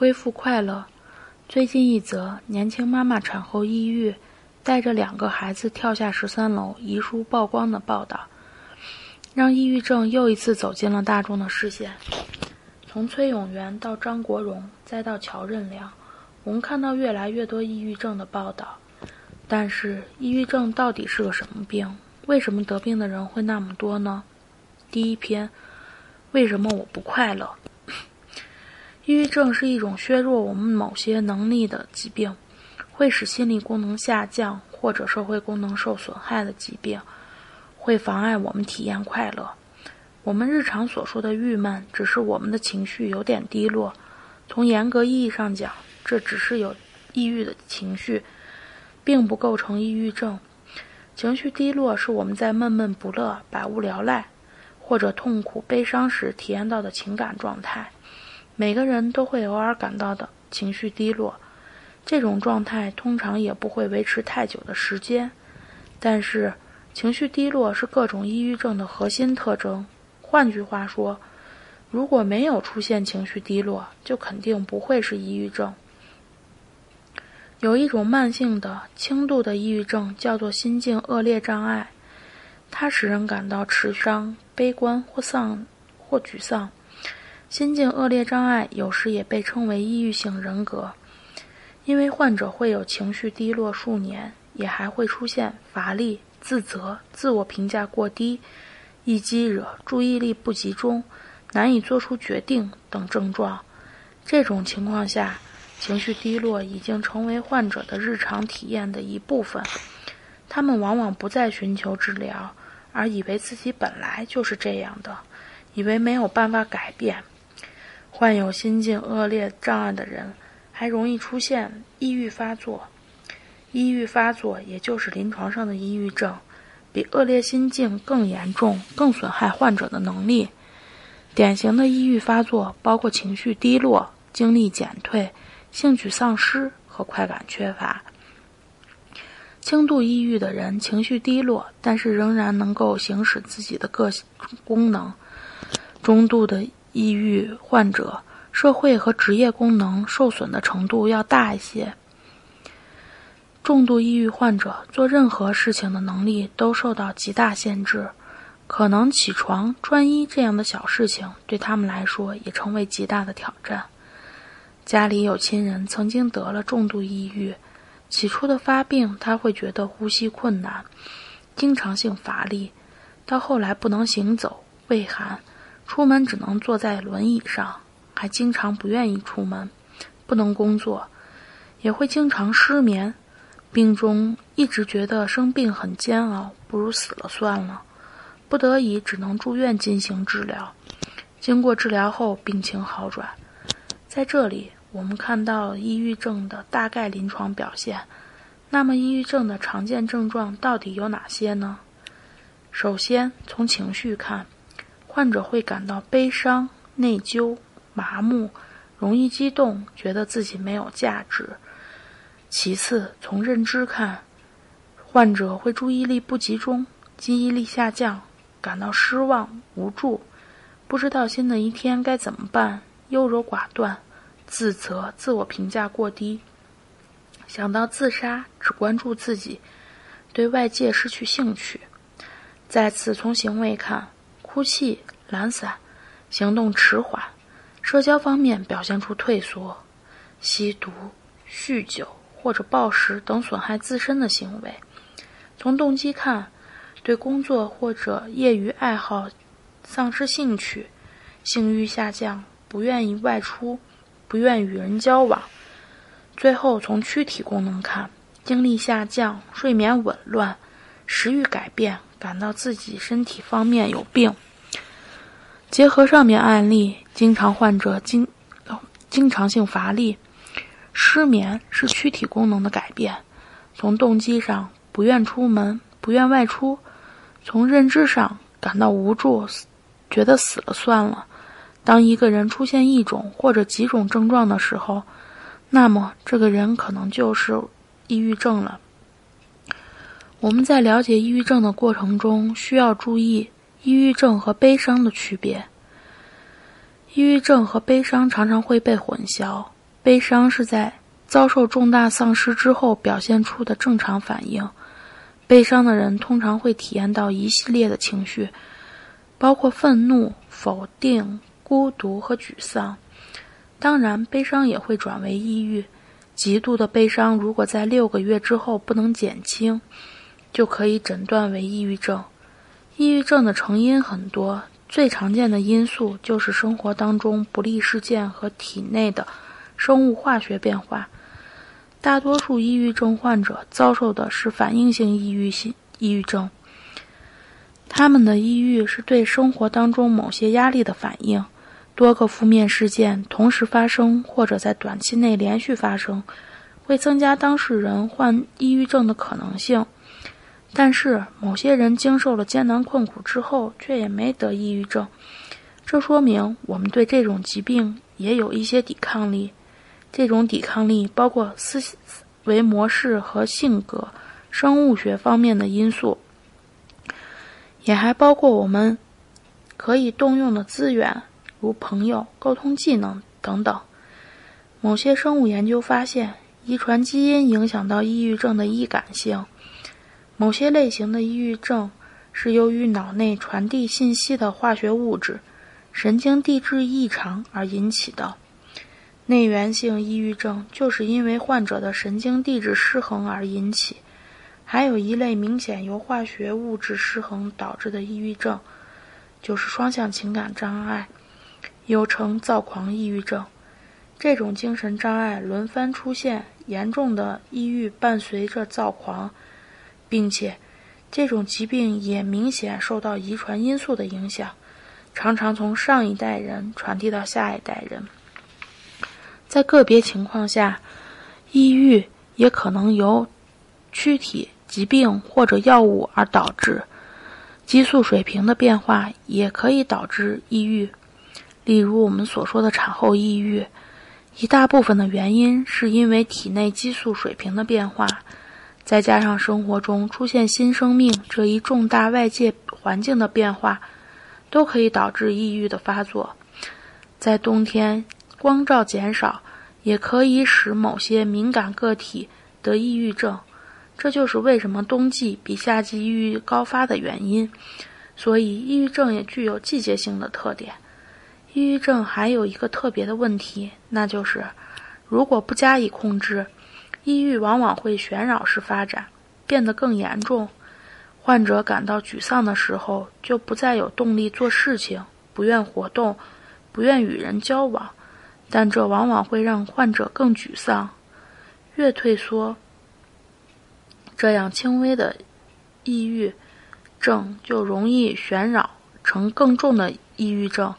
恢复快乐。最近一则年轻妈妈产后抑郁，带着两个孩子跳下十三楼遗书曝光的报道，让抑郁症又一次走进了大众的视线。从崔永元到张国荣，再到乔任梁，我们看到越来越多抑郁症的报道。但是，抑郁症到底是个什么病？为什么得病的人会那么多呢？第一篇，为什么我不快乐？抑郁症是一种削弱我们某些能力的疾病，会使心理功能下降或者社会功能受损害的疾病，会妨碍我们体验快乐。我们日常所说的郁闷，只是我们的情绪有点低落。从严格意义上讲，这只是有抑郁的情绪，并不构成抑郁症。情绪低落是我们在闷闷不乐、百无聊赖，或者痛苦、悲伤时体验到的情感状态。每个人都会偶尔感到的情绪低落，这种状态通常也不会维持太久的时间。但是，情绪低落是各种抑郁症的核心特征。换句话说，如果没有出现情绪低落，就肯定不会是抑郁症。有一种慢性的、轻度的抑郁症，叫做心境恶劣障碍，它使人感到持伤、悲观或丧或沮丧。心境恶劣障碍有时也被称为抑郁性人格，因为患者会有情绪低落数年，也还会出现乏力、自责、自我评价过低。易激惹、注意力不集中、难以做出决定等症状。这种情况下，情绪低落已经成为患者的日常体验的一部分。他们往往不再寻求治疗，而以为自己本来就是这样的，以为没有办法改变。患有心境恶劣障碍的人，还容易出现抑郁发作。抑郁发作，也就是临床上的抑郁症。比恶劣心境更严重、更损害患者的能力。典型的抑郁发作包括情绪低落、精力减退、兴趣丧失和快感缺乏。轻度抑郁的人情绪低落，但是仍然能够行使自己的个性功能；中度的抑郁患者，社会和职业功能受损的程度要大一些。重度抑郁患者做任何事情的能力都受到极大限制，可能起床、穿衣这样的小事情对他们来说也成为极大的挑战。家里有亲人曾经得了重度抑郁，起初的发病他会觉得呼吸困难、经常性乏力，到后来不能行走、畏寒，出门只能坐在轮椅上，还经常不愿意出门，不能工作，也会经常失眠。病中一直觉得生病很煎熬，不如死了算了。不得已只能住院进行治疗。经过治疗后，病情好转。在这里，我们看到抑郁症的大概临床表现。那么，抑郁症的常见症状到底有哪些呢？首先，从情绪看，患者会感到悲伤、内疚、麻木，容易激动，觉得自己没有价值。其次，从认知看，患者会注意力不集中，记忆力下降，感到失望、无助，不知道新的一天该怎么办，优柔寡断，自责、自我评价过低，想到自杀，只关注自己，对外界失去兴趣。再次从行为看，哭泣、懒散，行动迟缓，社交方面表现出退缩，吸毒、酗酒。或者暴食等损害自身的行为。从动机看，对工作或者业余爱好丧失兴趣，性欲下降，不愿意外出，不愿与人交往。最后从躯体功能看，精力下降，睡眠紊乱，食欲改变，感到自己身体方面有病。结合上面案例，经常患者经经常性乏力。失眠是躯体功能的改变，从动机上不愿出门、不愿外出；从认知上感到无助，觉得死了算了。当一个人出现一种或者几种症状的时候，那么这个人可能就是抑郁症了。我们在了解抑郁症的过程中，需要注意抑郁症和悲伤的区别。抑郁症和悲伤常常会被混淆。悲伤是在遭受重大丧失之后表现出的正常反应。悲伤的人通常会体验到一系列的情绪，包括愤怒、否定、孤独和沮丧。当然，悲伤也会转为抑郁。极度的悲伤如果在六个月之后不能减轻，就可以诊断为抑郁症。抑郁症的成因很多，最常见的因素就是生活当中不利事件和体内的。生物化学变化，大多数抑郁症患者遭受的是反应性抑郁性抑郁症。他们的抑郁是对生活当中某些压力的反应，多个负面事件同时发生或者在短期内连续发生，会增加当事人患抑郁症的可能性。但是，某些人经受了艰难困苦之后，却也没得抑郁症，这说明我们对这种疾病也有一些抵抗力。这种抵抗力包括思维模式和性格、生物学方面的因素，也还包括我们可以动用的资源，如朋友、沟通技能等等。某些生物研究发现，遗传基因影响到抑郁症的易感性。某些类型的抑郁症是由于脑内传递信息的化学物质——神经递质异常而引起的。内源性抑郁症就是因为患者的神经递质失衡而引起，还有一类明显由化学物质失衡导致的抑郁症，就是双向情感障碍，又称躁狂抑郁症。这种精神障碍轮番出现，严重的抑郁伴随着躁狂，并且这种疾病也明显受到遗传因素的影响，常常从上一代人传递到下一代人。在个别情况下，抑郁也可能由躯体疾病或者药物而导致。激素水平的变化也可以导致抑郁，例如我们所说的产后抑郁。一大部分的原因是因为体内激素水平的变化，再加上生活中出现新生命这一重大外界环境的变化，都可以导致抑郁的发作。在冬天。光照减少，也可以使某些敏感个体得抑郁症，这就是为什么冬季比夏季抑郁高发的原因。所以，抑郁症也具有季节性的特点。抑郁症还有一个特别的问题，那就是如果不加以控制，抑郁往往会旋扰式发展，变得更严重。患者感到沮丧的时候，就不再有动力做事情，不愿活动，不愿与人交往。但这往往会让患者更沮丧，越退缩，这样轻微的抑郁症就容易旋扰成更重的抑郁症，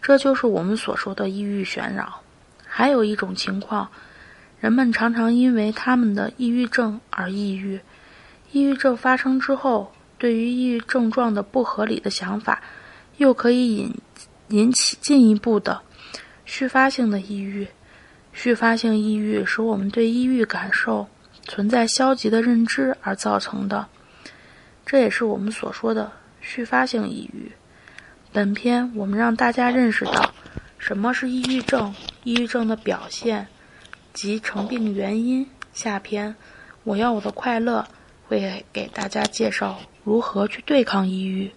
这就是我们所说的抑郁旋扰。还有一种情况，人们常常因为他们的抑郁症而抑郁，抑郁症发生之后，对于抑郁症状的不合理的想法，又可以引引起进一步的。续发性的抑郁，续发性抑郁使我们对抑郁感受存在消极的认知而造成的，这也是我们所说的续发性抑郁。本篇我们让大家认识到什么是抑郁症，抑郁症的表现及成病原因。下篇我要我的快乐会给大家介绍如何去对抗抑郁。